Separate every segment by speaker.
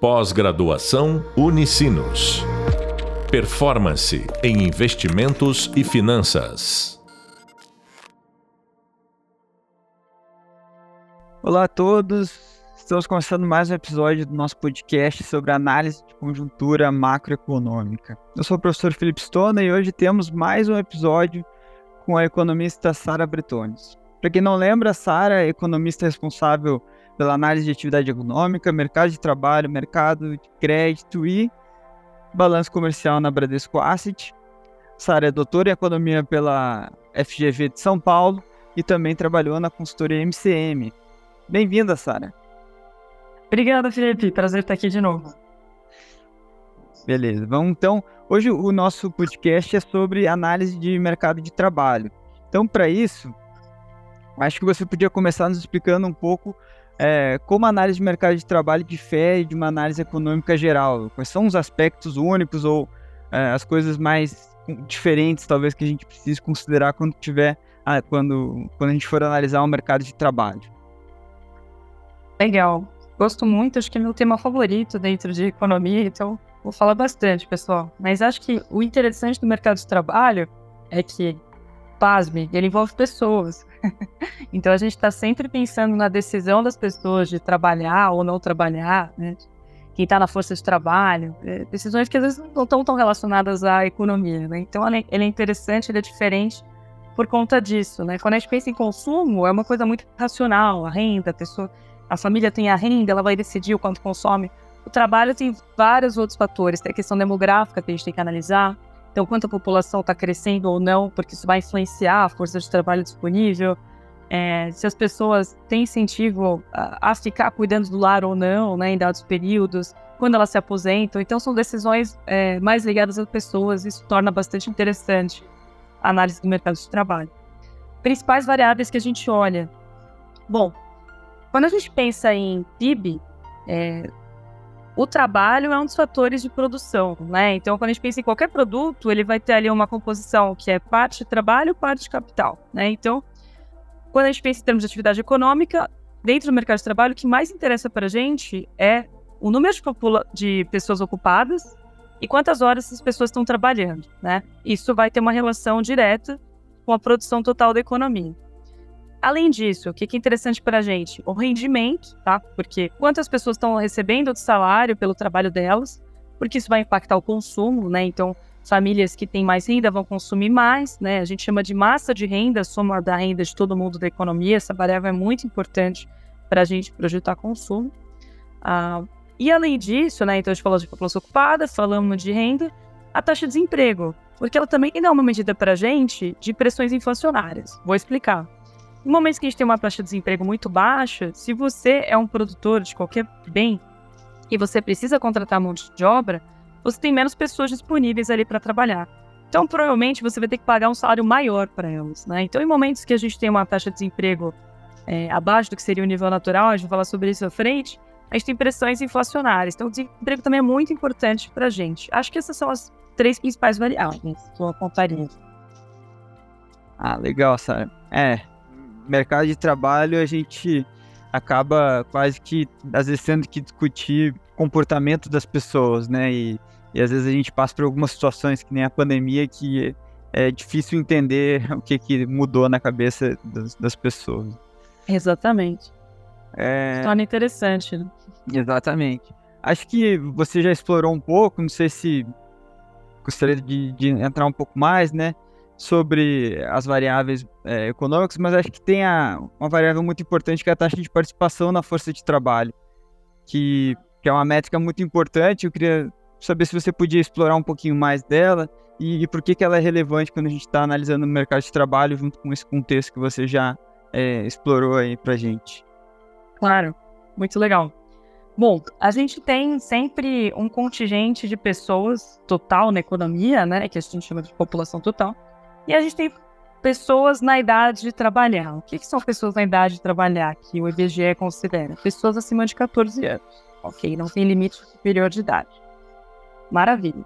Speaker 1: Pós-graduação Unicinos. Performance em investimentos e finanças.
Speaker 2: Olá a todos, estamos começando mais um episódio do nosso podcast sobre análise de conjuntura macroeconômica. Eu sou o professor Felipe Stona e hoje temos mais um episódio com a economista Sara Bretones. Para quem não lembra, Sara é economista responsável pela análise de atividade econômica, mercado de trabalho, mercado de crédito e balanço comercial na Bradesco Asset. Sara é doutora em economia pela FGV de São Paulo e também trabalhou na consultoria MCM. Bem-vinda, Sara.
Speaker 3: Obrigada, Felipe. Prazer estar aqui de novo.
Speaker 2: Beleza. Vamos então. Hoje o nosso podcast é sobre análise de mercado de trabalho. Então, para isso, acho que você podia começar nos explicando um pouco é, como a análise de mercado de trabalho difere de uma análise econômica geral? Quais são os aspectos únicos ou é, as coisas mais diferentes, talvez, que a gente precise considerar quando tiver, ah, quando, quando a gente for analisar o mercado de trabalho?
Speaker 3: Legal. Gosto muito, acho que é meu tema favorito dentro de economia, então vou falar bastante, pessoal. Mas acho que o interessante do mercado de trabalho é que, pasme, ele envolve pessoas. então a gente está sempre pensando na decisão das pessoas de trabalhar ou não trabalhar, né? Quem está na força de trabalho, é, decisões que às vezes não estão tão relacionadas à economia, né? Então ele é interessante, ele é diferente por conta disso, né? Quando a gente pensa em consumo, é uma coisa muito racional, a renda, a pessoa, a família tem a renda, ela vai decidir o quanto consome. O trabalho tem vários outros fatores, tem a questão demográfica que a gente tem que analisar, então, quanto a população está crescendo ou não, porque isso vai influenciar a força de trabalho disponível. É, se as pessoas têm incentivo a, a, ficar cuidando do lar ou não, né, em dados períodos, quando elas se aposentam. Então, são decisões é, mais ligadas às pessoas. Isso torna bastante interessante a análise do mercado de trabalho. Principais variáveis que a gente olha. Bom, quando a gente pensa em PIB, é, o trabalho é um dos fatores de produção, né? Então, quando a gente pensa em qualquer produto, ele vai ter ali uma composição que é parte trabalho, parte capital, né? Então, quando a gente pensa em termos de atividade econômica, dentro do mercado de trabalho, o que mais interessa para a gente é o número de, de pessoas ocupadas e quantas horas essas pessoas estão trabalhando, né? Isso vai ter uma relação direta com a produção total da economia. Além disso, o que é interessante para a gente? O rendimento, tá? Porque quantas pessoas estão recebendo de salário pelo trabalho delas, porque isso vai impactar o consumo, né? Então, famílias que têm mais renda vão consumir mais, né? A gente chama de massa de renda, soma da renda de todo mundo da economia. Essa variável é muito importante para a gente projetar consumo. Ah, e além disso, né? Então, a gente falou de população ocupada, falamos de renda, a taxa de desemprego, porque ela também dá uma medida para a gente de pressões inflacionárias. Vou explicar. Em momentos que a gente tem uma taxa de desemprego muito baixa, se você é um produtor de qualquer bem e você precisa contratar mão de obra, você tem menos pessoas disponíveis ali para trabalhar. Então, provavelmente, você vai ter que pagar um salário maior para elas. Né? Então, em momentos que a gente tem uma taxa de desemprego é, abaixo do que seria o nível natural, a gente vai falar sobre isso à frente, a gente tem pressões inflacionárias. Então, o desemprego também é muito importante para a gente. Acho que essas são as três principais variáveis que eu apontaria.
Speaker 2: Ah, legal, Sara. É, mercado de trabalho a gente acaba quase que às vezes tendo que discutir comportamento das pessoas, né? E, e às vezes a gente passa por algumas situações que nem a pandemia que é difícil entender o que, que mudou na cabeça das, das pessoas.
Speaker 3: Exatamente. É... Torna interessante. Né?
Speaker 2: Exatamente. Acho que você já explorou um pouco, não sei se gostaria de, de entrar um pouco mais, né? Sobre as variáveis é, econômicas, mas acho que tem a, uma variável muito importante que é a taxa de participação na força de trabalho, que, que é uma métrica muito importante. Eu queria saber se você podia explorar um pouquinho mais dela e, e por que, que ela é relevante quando a gente está analisando o mercado de trabalho junto com esse contexto que você já é, explorou aí para gente.
Speaker 3: Claro, muito legal. Bom, a gente tem sempre um contingente de pessoas total na economia, né, que a gente chama de população total, e a gente tem pessoas na idade de trabalhar. O que, que são pessoas na idade de trabalhar que o IBGE considera? Pessoas acima de 14 anos. Ok, não tem limite superior de idade. Maravilha.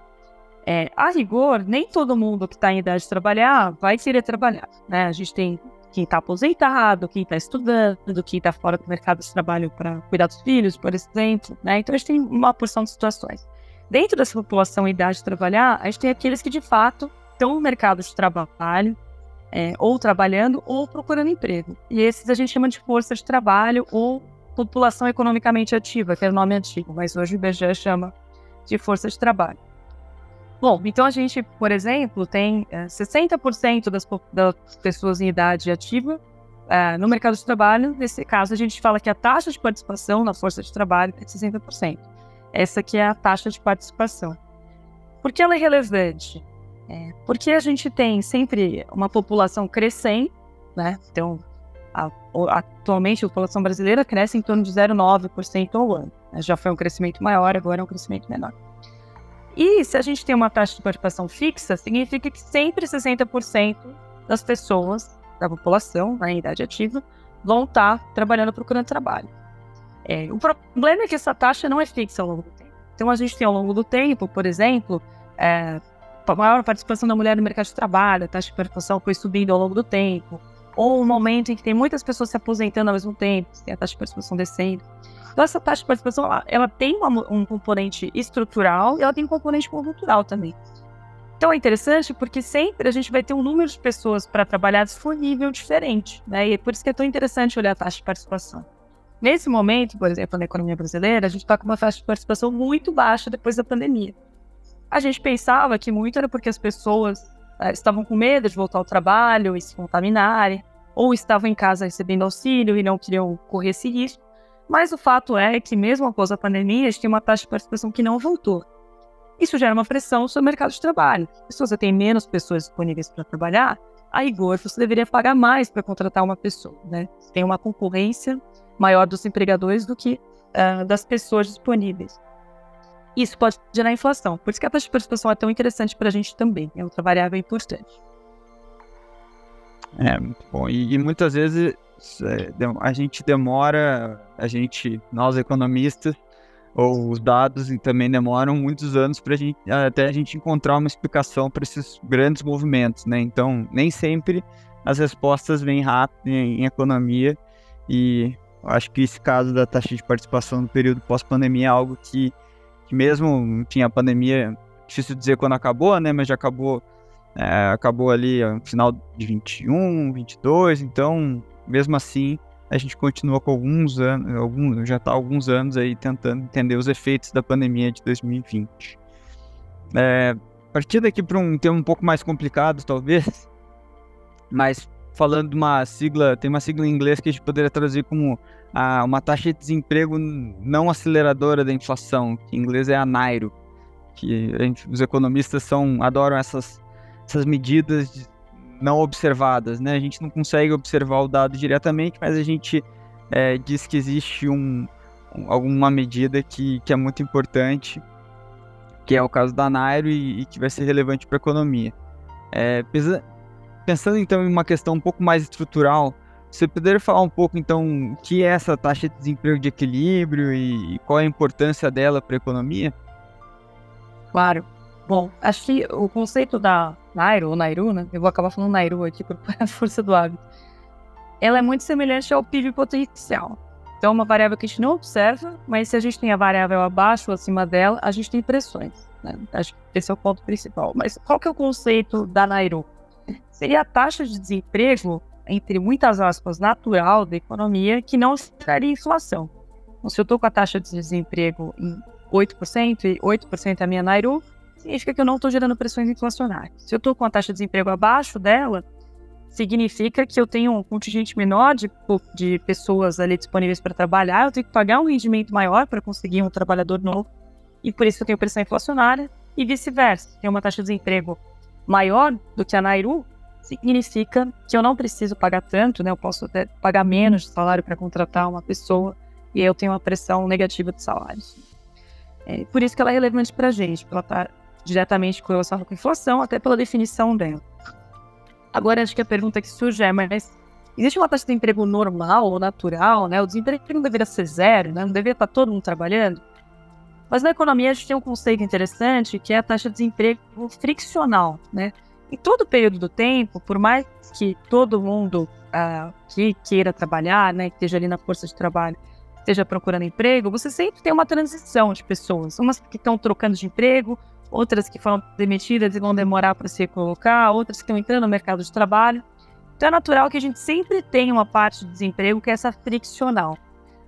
Speaker 3: É, a rigor, nem todo mundo que está em idade de trabalhar vai querer trabalhar. Né? A gente tem quem está aposentado, quem está estudando, quem está fora do mercado de trabalho para cuidar dos filhos, por exemplo. Né? Então, a gente tem uma porção de situações. Dentro dessa população em idade de trabalhar, a gente tem aqueles que, de fato, estão no mercado de trabalho, é, ou trabalhando, ou procurando emprego. E esses a gente chama de força de trabalho ou população economicamente ativa, que é o nome antigo, mas hoje o IBGE chama de força de trabalho. Bom, então a gente, por exemplo, tem é, 60% das, das, pessoas em idade ativa é, no mercado de trabalho. Nesse caso, a gente fala que a taxa de participação na força de trabalho é de 60%. Essa aqui é a taxa de participação. Por que ela é relevante? É, porque a gente tem sempre uma população crescente, né? Então, a, atualmente a população brasileira cresce em torno de 0,9% ao ano. Já foi um crescimento maior, agora é um crescimento menor. E se a gente tem uma taxa de participação fixa, significa que sempre 60% das pessoas da população, na idade ativa, vão estar trabalhando procurando trabalho. É, o problema é que essa taxa não é fixa ao longo do tempo. Então a gente tem ao longo do tempo, por exemplo, é, a maior participação da mulher no mercado de trabalho, a taxa de participação foi subindo ao longo do tempo, ou um momento em que tem muitas pessoas se aposentando ao mesmo tempo, tem a taxa de participação descendo. Então, essa taxa de participação, ela, ela tem uma, um componente estrutural e ela tem um componente conjuntural também. Então, é interessante porque sempre a gente vai ter um número de pessoas para trabalhar disponível diferente, né? E é por isso que é tão interessante olhar a taxa de participação. Nesse momento, por exemplo, na economia brasileira, a gente está com uma taxa de participação muito baixa depois da pandemia. A gente pensava que muito era porque as pessoas uh, estavam com medo de voltar ao trabalho e se contaminarem, ou estavam em casa recebendo auxílio e não queriam correr esse risco. Mas o fato é que, mesmo após a pandemia, a gente tem uma taxa de participação que não voltou. Isso gera uma pressão sobre o mercado de trabalho. Se você tem menos pessoas disponíveis para trabalhar, a rigor você deveria pagar mais para contratar uma pessoa. Né? Tem uma concorrência maior dos empregadores do que uh, das pessoas disponíveis. Isso pode gerar inflação. Por isso que a taxa de participação é tão interessante para a gente também. É outra variável importante.
Speaker 2: É, muito bom. E, e muitas vezes é, a gente demora, a gente, nós economistas, ou os dados também demoram muitos anos para gente, até a gente encontrar uma explicação para esses grandes movimentos, né? Então, nem sempre as respostas vêm rápido em, em economia e acho que esse caso da taxa de participação no período pós-pandemia é algo que, que mesmo, enfim, a pandemia, difícil dizer quando acabou, né? Mas já acabou, é, acabou ali no final de 21, 22, então mesmo assim, a gente continua com alguns anos, alguns, já está alguns anos aí tentando entender os efeitos da pandemia de 2020. É, partindo aqui para um tema um pouco mais complicado, talvez, mas falando de uma sigla, tem uma sigla em inglês que a gente poderia traduzir como a, uma taxa de desemprego não aceleradora da inflação, que em inglês é a NAIRO, que gente, os economistas são, adoram essas, essas medidas não observadas, né? A gente não consegue observar o dado diretamente, mas a gente é, diz que existe um, alguma medida que, que é muito importante, que é o caso da Nairo e, e que vai ser relevante para a economia. É, pensando então em uma questão um pouco mais estrutural, você poderia falar um pouco então o que é essa taxa de desemprego de equilíbrio e, qual é a importância dela para a economia?
Speaker 3: Claro. Bom, acho que o conceito da Nairo, ou Nairu, né? Eu vou acabar falando Nairu aqui por força do hábito. Ela é muito semelhante ao PIB potencial. Então, é uma variável que a gente não observa, mas se a gente tem a variável abaixo ou acima dela, a gente tem pressões. Né? Acho que esse é o ponto principal. Mas qual que é o conceito da Nairu? Seria a taxa de desemprego, entre muitas aspas, natural da economia, que não traria inflação. Então, se eu estou com a taxa de desemprego em 8% e 8% é a minha Nairu, significa que eu não estou gerando pressões inflacionárias. Se eu estou com a taxa de desemprego abaixo dela, significa que eu tenho um contingente menor de, de pessoas ali disponíveis para trabalhar, eu tenho que pagar um rendimento maior para conseguir um trabalhador novo, e por isso eu tenho pressão inflacionária, e vice-versa. Tem uma taxa de desemprego maior do que a Nairu, significa que eu não preciso pagar tanto, né? Eu posso até pagar menos de salário para contratar uma pessoa, e eu tenho uma pressão negativa de salários. É, por isso que ela é relevante para a gente, ela está diretamente correlacionada com a inflação, até pela definição dela. Agora, acho que a pergunta que surge é, mas existe uma taxa de emprego normal ou natural, né? O desemprego não deveria ser zero, né? Não deveria estar todo mundo trabalhando? Mas na economia a gente tem um conceito interessante que é a taxa de desemprego friccional, né? Em todo período do tempo, por mais que todo mundo uh, que queira trabalhar, né, que esteja ali na força de trabalho, esteja procurando emprego, você sempre tem uma transição de pessoas. Umas que estão trocando de emprego, outras que foram demitidas e vão demorar para se colocar, outras que estão entrando no mercado de trabalho. Então é natural que a gente sempre tenha uma parte de desemprego que é essa friccional.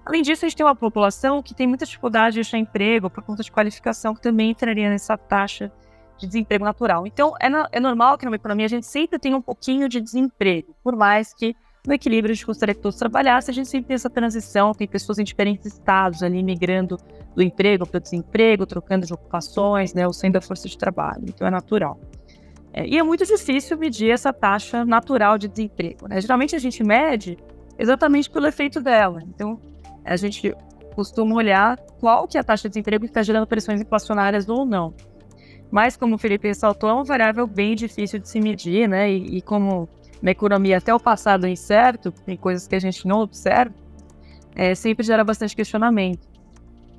Speaker 3: Além disso, a gente tem uma população que tem muita dificuldade de achar emprego por conta de qualificação, que também entraria nessa taxa de desemprego natural. Então, é, é normal que numa economia a gente sempre tenha um pouquinho de desemprego, por mais que no equilíbrio a gente gostaria que todos trabalhassem, a gente sempre tem essa transição, tem pessoas em diferentes estados ali migrando do emprego para o desemprego, trocando de ocupações, né, ou saindo da força de trabalho, então é natural. É, e é muito difícil medir essa taxa natural de desemprego. Né? Geralmente a gente mede exatamente pelo efeito dela. Então, a gente costuma olhar qual que é a taxa de desemprego que está gerando pressões inflacionárias ou não. Mas, como o Felipe ressaltou, é uma variável bem difícil de se medir, né? E, e como na economia até o passado é incerto, tem coisas que a gente não observa, é, sempre gera bastante questionamento.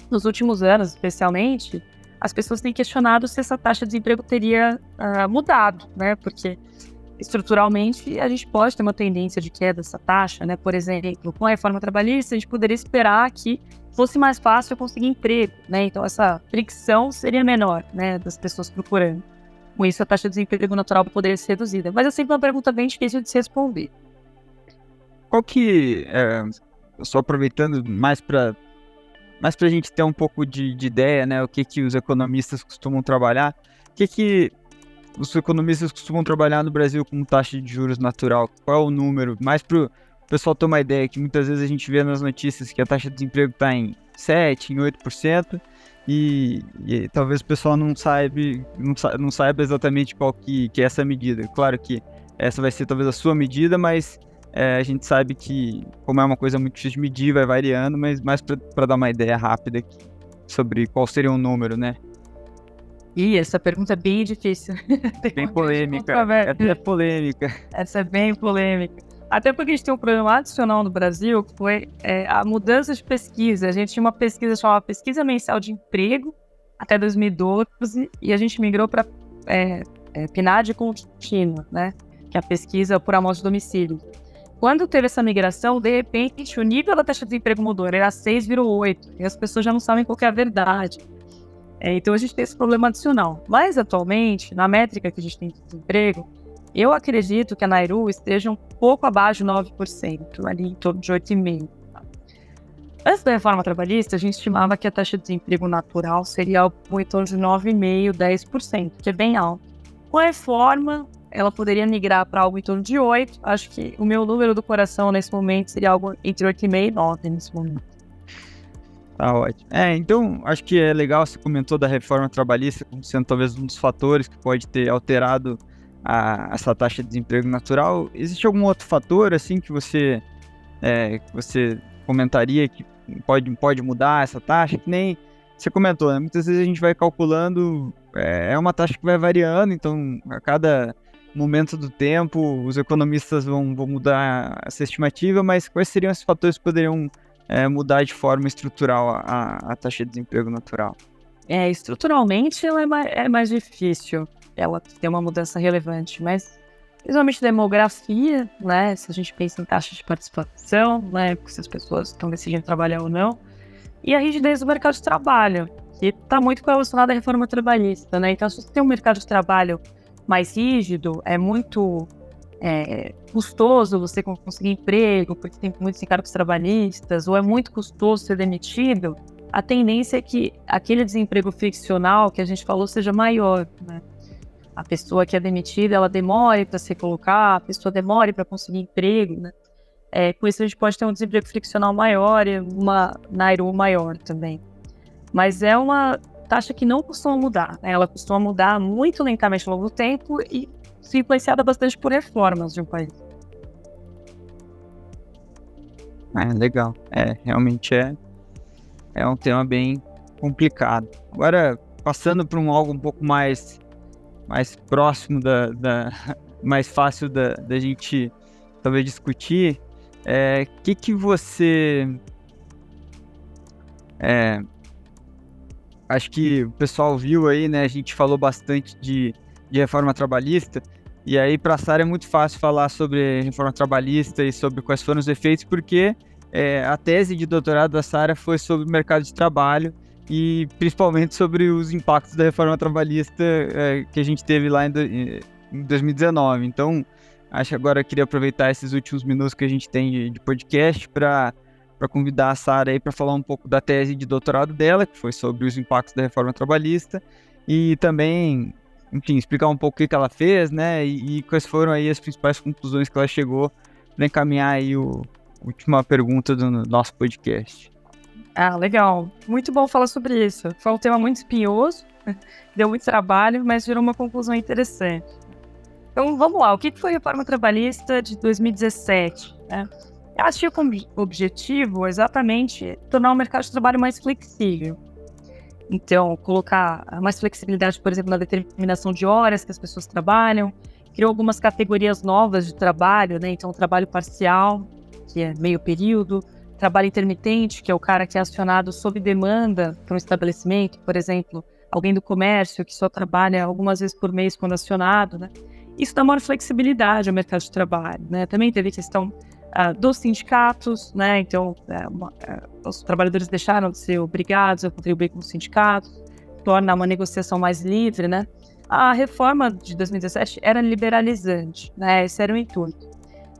Speaker 3: Nos últimos anos, especialmente, as pessoas têm questionado se essa taxa de desemprego teria uh, mudado, né? Porque estruturalmente a gente pode ter uma tendência de queda dessa taxa, né? Por exemplo, com a reforma trabalhista, a gente poderia esperar que fosse mais fácil conseguir emprego, né? Então essa fricção seria menor, né, das pessoas procurando. Com isso, a taxa de desemprego natural poderia ser reduzida. Mas é sempre uma pergunta bem difícil de se responder.
Speaker 2: Qual que, é, só aproveitando mais para mais para a gente ter um pouco de, de, ideia, né, o que que os economistas costumam trabalhar, o que que os economistas costumam trabalhar no Brasil com taxa de juros natural? Qual é o número? Mais para o pessoal ter uma ideia, que muitas vezes a gente vê nas notícias que a taxa de desemprego está em 7, em 8%, e, e, talvez o pessoal não saiba, não, não saiba exatamente qual que, que é essa medida. Claro que essa vai ser talvez a sua medida, mas é, a gente sabe que, como é uma coisa muito difícil de medir, vai variando, mas mais para dar uma ideia rápida aqui sobre qual seria o número, né?
Speaker 3: Ih, essa pergunta é bem difícil.
Speaker 2: bem polêmica. Essa é polêmica.
Speaker 3: Essa é bem polêmica. Até porque a gente tem um problema adicional no Brasil, que foi é, a mudança de pesquisa. A gente tinha uma pesquisa chamada Pesquisa Mensal de Emprego até 2012 e a gente migrou para é, é, PNAD contínua, né? Que é a pesquisa por amostra de domicílio. Quando teve essa migração, de repente, o nível da taxa de desemprego mudou, era 6, virou 8. E as pessoas já não sabem qual é a verdade. É, então a gente tem esse problema adicional. Mas atualmente, na métrica que a gente tem de desemprego, eu acredito que a Nairu esteja um pouco abaixo de 9%, ali em torno de 8,5%. Antes da reforma trabalhista, a gente estimava que a taxa de desemprego natural seria em torno de 9,5%, 10%, que é bem alto. Com a reforma, ela poderia migrar para algo em torno de 8%. Acho que o meu número do coração nesse momento seria algo entre 8,5% e 9% nesse momento.
Speaker 2: Tá ótimo. É, então, acho que é legal, você comentou da reforma trabalhista como sendo talvez um dos fatores que pode ter alterado a, essa taxa de desemprego natural. Existe algum outro fator assim que você é, que você comentaria que pode, pode mudar essa taxa? Que nem você comentou, né? Muitas vezes a gente vai calculando, é, é uma taxa que vai variando, então a cada momento do tempo os economistas vão, vão mudar essa estimativa, mas quais seriam esses fatores que poderiam é, mudar de forma estrutural a, a, taxa de desemprego natural?
Speaker 3: É, estruturalmente ela é mais, é mais difícil ela tem uma mudança relevante, mas principalmente demografia, né? Se a gente pensa em taxa de participação, né? Se as pessoas estão decidindo trabalhar ou não. E a rigidez do mercado de trabalho, que está muito relacionada à reforma trabalhista, né? Então, se você tem um mercado de trabalho mais rígido, é muito é, custoso você conseguir emprego, porque tem muitos encargos trabalhistas, ou é muito custoso ser demitido, a tendência é que aquele desemprego ficcional que a gente falou seja maior, né? A pessoa que é demitida ela demore para se colocar, a pessoa demore para conseguir emprego, né? É, com isso a gente pode ter um desemprego friccional maior e uma Nairu maior também. Mas é uma taxa que não costuma mudar, né? ela costuma mudar muito lentamente ao longo do tempo e se influenciada bastante por reformas de um país.
Speaker 2: É, legal. É, realmente é, é um tema bem complicado. Agora, passando para um algo um pouco mais mais próximo da, da mais fácil da, da gente talvez discutir, é que que você é, acho que o pessoal viu aí, né? A gente falou bastante de, de reforma trabalhista. E aí, para a Sara é muito fácil falar sobre reforma trabalhista e sobre quais foram os efeitos, porque é, a tese de doutorado da Sara foi sobre o mercado de trabalho e principalmente sobre os impactos da reforma trabalhista é, que a gente teve lá em, do, em 2019. Então, acho que agora eu queria aproveitar esses últimos minutos que a gente tem de, de podcast para convidar a Sara aí para falar um pouco da tese de doutorado dela, que foi sobre os impactos da reforma trabalhista, e também, enfim, explicar um pouco o que, que ela fez, né, e, e, quais foram aí as principais conclusões que ela chegou para encaminhar aí o última pergunta do nosso podcast.
Speaker 3: Ah, legal. Muito bom falar sobre isso. Foi um tema muito espinhoso, deu muito trabalho, mas gerou uma conclusão interessante. Então, vamos lá. O que foi a reforma trabalhista de 2017? Né? Ela tinha como objetivo exatamente tornar o mercado de trabalho mais flexível. Então, colocar mais flexibilidade, por exemplo, na determinação de horas que as pessoas trabalham, criou algumas categorias novas de trabalho, né? Então, trabalho parcial, que é meio período, trabalho intermitente, que é o cara que é acionado sob demanda para um estabelecimento, por exemplo, alguém do comércio que só trabalha algumas vezes por mês quando acionado, né? Isso dá maior flexibilidade ao mercado de trabalho, né? Também teve questão uh, dos sindicatos, né? Então, uh, uh, os trabalhadores deixaram de ser obrigados a contribuir com os sindicatos, torna uma negociação mais livre, né? A reforma de 2017 era liberalizante, né? Esse era o intuito.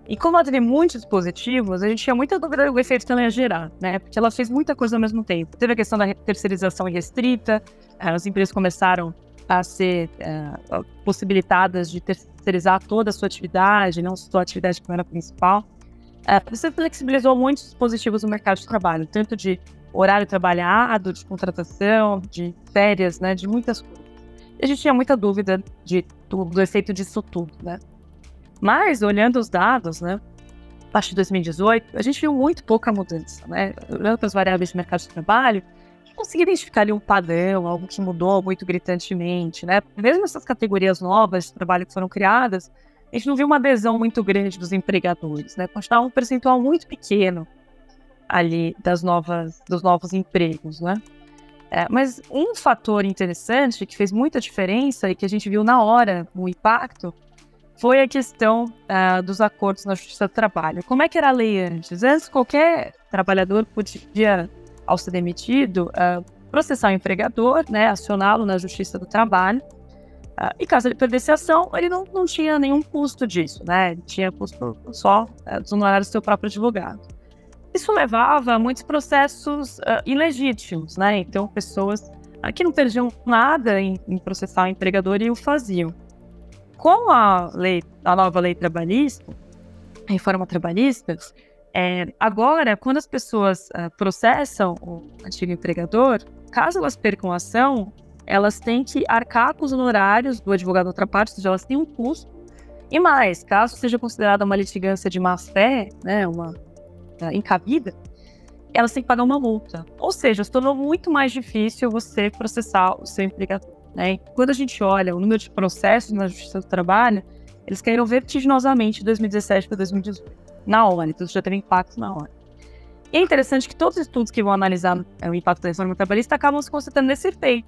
Speaker 3: E como ela teve muitos dispositivos, a gente tinha muita dúvida do efeito que ela ia gerar, né? Porque ela fez muita coisa ao mesmo tempo. Teve a questão da terceirização irrestrita, eh, as empresas começaram a ser uh, possibilitadas de terceirizar toda a sua atividade, não só a atividade que era principal. Uh, você flexibilizou muitos dispositivos no mercado de trabalho, tanto de horário trabalhado, de contratação, de férias, né? De muitas coisas. E a gente tinha muita dúvida de, do, do efeito disso tudo, né? Mas, olhando os dados, né, a partir de 2018, a gente viu muito pouca mudança, né? Olhando para as variáveis de mercado de trabalho, a gente conseguia identificar ali um padrão, algo que mudou muito gritantemente, né? Mesmo essas categorias novas de trabalho que foram criadas, a gente não viu uma adesão muito grande dos empregadores, né? Continuava um percentual muito pequeno ali das novas, dos novos empregos, né? É, mas um fator interessante que fez muita diferença e que a gente viu na hora o impacto foi a questão uh, dos acordos na Justiça do Trabalho. Como é que era a lei antes? Antes, qualquer trabalhador podia, ao ser demitido, uh, processar o empregador, né, acioná-lo na Justiça do Trabalho. Uh, e caso ele perdesse a ação, ele não, não tinha nenhum custo disso, né? Tinha custo só uh, dos honorários do seu próprio advogado. Isso levava a muitos processos ilegítimos, né? Então, pessoas que não perdiam nada em, em processar o empregador e o faziam com a lei, a nova lei trabalhista, a reforma trabalhista, é, agora, quando as pessoas uh, processam o antigo empregador, caso elas percam a ação, elas têm que arcar com os honorários do advogado outra parte, ou seja, elas têm um custo. E mais, caso seja considerada uma litigância de má fé, né, uma uh, encabida, elas têm que pagar uma multa. Ou seja, se tornou muito mais difícil você processar o seu empregador. Né? Quando a gente olha o número de processos na Justiça do Trabalho, eles caíram vertiginosamente de 2017 para 2018, na hora, então isso já teve impacto na hora. E é interessante que todos os estudos que vão analisar é, o impacto da reforma trabalhista acabam se concentrando nesse efeito,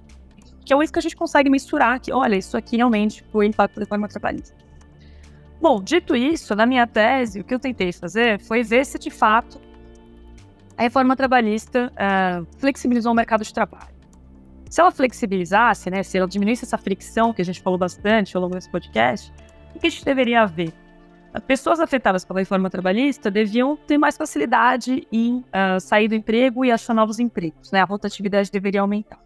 Speaker 3: que é o isso que a gente consegue mensurar, que olha, isso aqui realmente foi o impacto da reforma trabalhista. Bom, dito isso, na minha tese, o que eu tentei fazer foi ver se de fato a reforma trabalhista uh, flexibilizou o mercado de trabalho. Se ela flexibilizasse, né, se ela diminuísse essa fricção que a gente falou bastante ao longo desse podcast, o que a gente deveria ver? Pessoas afetadas pela reforma trabalhista deviam ter mais facilidade em uh, sair do emprego e achar novos empregos, né? A rotatividade deveria aumentar.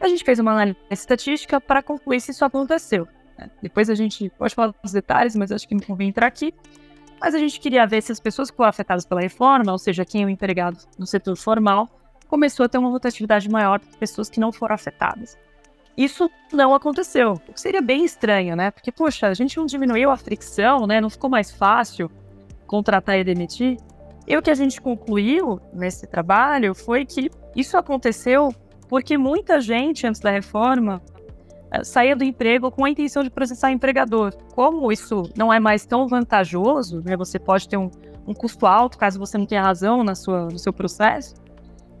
Speaker 3: A gente fez uma análise estatística para concluir se isso aconteceu. Né? Depois a gente pode falar dos detalhes, mas acho que não convém entrar aqui. Mas a gente queria ver se as pessoas que foram afetadas pela reforma, ou seja, quem é o empregado no setor formal, começou a ter uma rotatividade maior de pessoas que não foram afetadas. Isso não aconteceu, o que seria bem estranho, né? Porque, poxa, a gente não diminuiu a fricção, né? Não ficou mais fácil contratar e demitir. E o que a gente concluiu nesse trabalho foi que isso aconteceu porque muita gente, antes da reforma, eh, saía do emprego com a intenção de processar empregador. Como isso não é mais tão vantajoso, né? Você pode ter um, um custo alto caso você não tenha razão na sua, no seu processo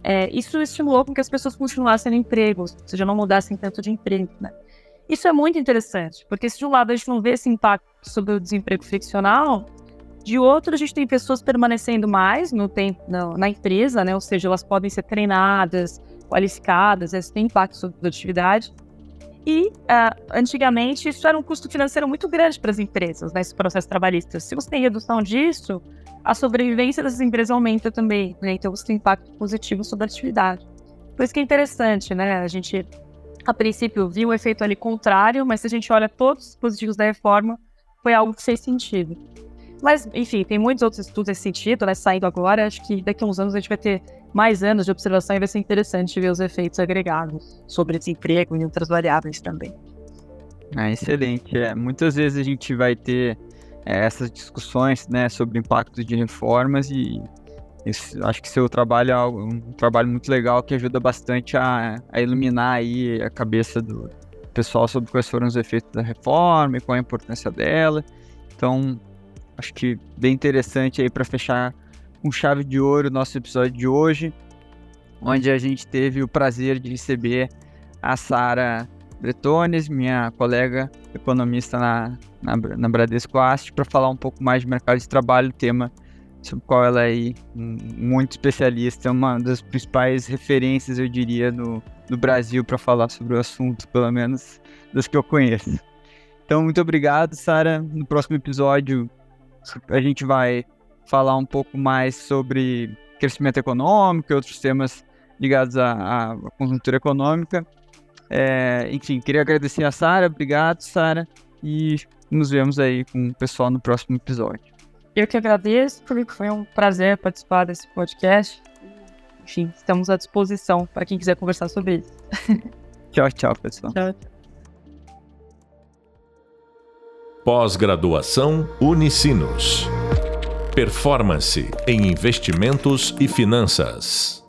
Speaker 3: é, isso estimulou com que as pessoas continuassem no emprego, ou seja, não mudassem tanto de emprego. Né? Isso é muito interessante, porque se de um lado a gente não vê esse impacto sobre o desemprego friccional. De outro, a gente tem pessoas permanecendo mais no tempo, na, na empresa, né? ou seja, elas podem ser treinadas, qualificadas, isso tem impacto sobre a produtividade. E, uh, antigamente, isso era um custo financeiro muito grande para as empresas, nesse né, processo trabalhista. Se você tem redução disso, a sobrevivência dessas empresas aumenta também, né? Então, você tem impacto positivo sobre a atividade. Por isso que é interessante, né? A gente, a princípio, viu o efeito ali contrário, mas se a gente olha todos os dispositivos da reforma, foi algo que fez sentido. Mas, enfim, tem muitos outros estudos nesse sentido, né? Saindo agora, acho que daqui a uns anos a gente vai ter mais anos de observação e vai ser interessante ver os efeitos agregados sobre desemprego e outras variáveis também.
Speaker 2: Ah, excelente. É, muitas vezes a gente vai ter é, essas discussões né, sobre o impacto de reformas e acho que seu trabalho é um trabalho muito legal que ajuda bastante a, a iluminar aí a cabeça do pessoal sobre quais foram os efeitos da reforma e qual a importância dela. Então, acho que bem interessante aí para fechar com chave de ouro nosso episódio de hoje, onde a gente teve o prazer de receber a Sara Bretones, minha colega economista na, na, na Bradesco Ast, para falar um pouco mais de mercado de trabalho, tema sobre o qual ela é muito especialista, é uma das principais referências, eu diria, no, no Brasil para falar sobre o assunto, pelo menos das que eu conheço. Então, muito obrigado, Sara. No próximo episódio, a gente vai falar um pouco mais sobre crescimento econômico e outros temas ligados à, à conjuntura econômica. É, enfim, queria agradecer a Sara, obrigado, Sara, e nos vemos aí com o pessoal no próximo episódio.
Speaker 3: Eu que agradeço, porque foi um prazer participar desse podcast. Enfim, estamos à disposição para quem quiser conversar sobre isso.
Speaker 2: tchau, tchau, pessoal.
Speaker 3: Tchau.
Speaker 1: Pós-graduação Unicinos. Performance em investimentos e finanças.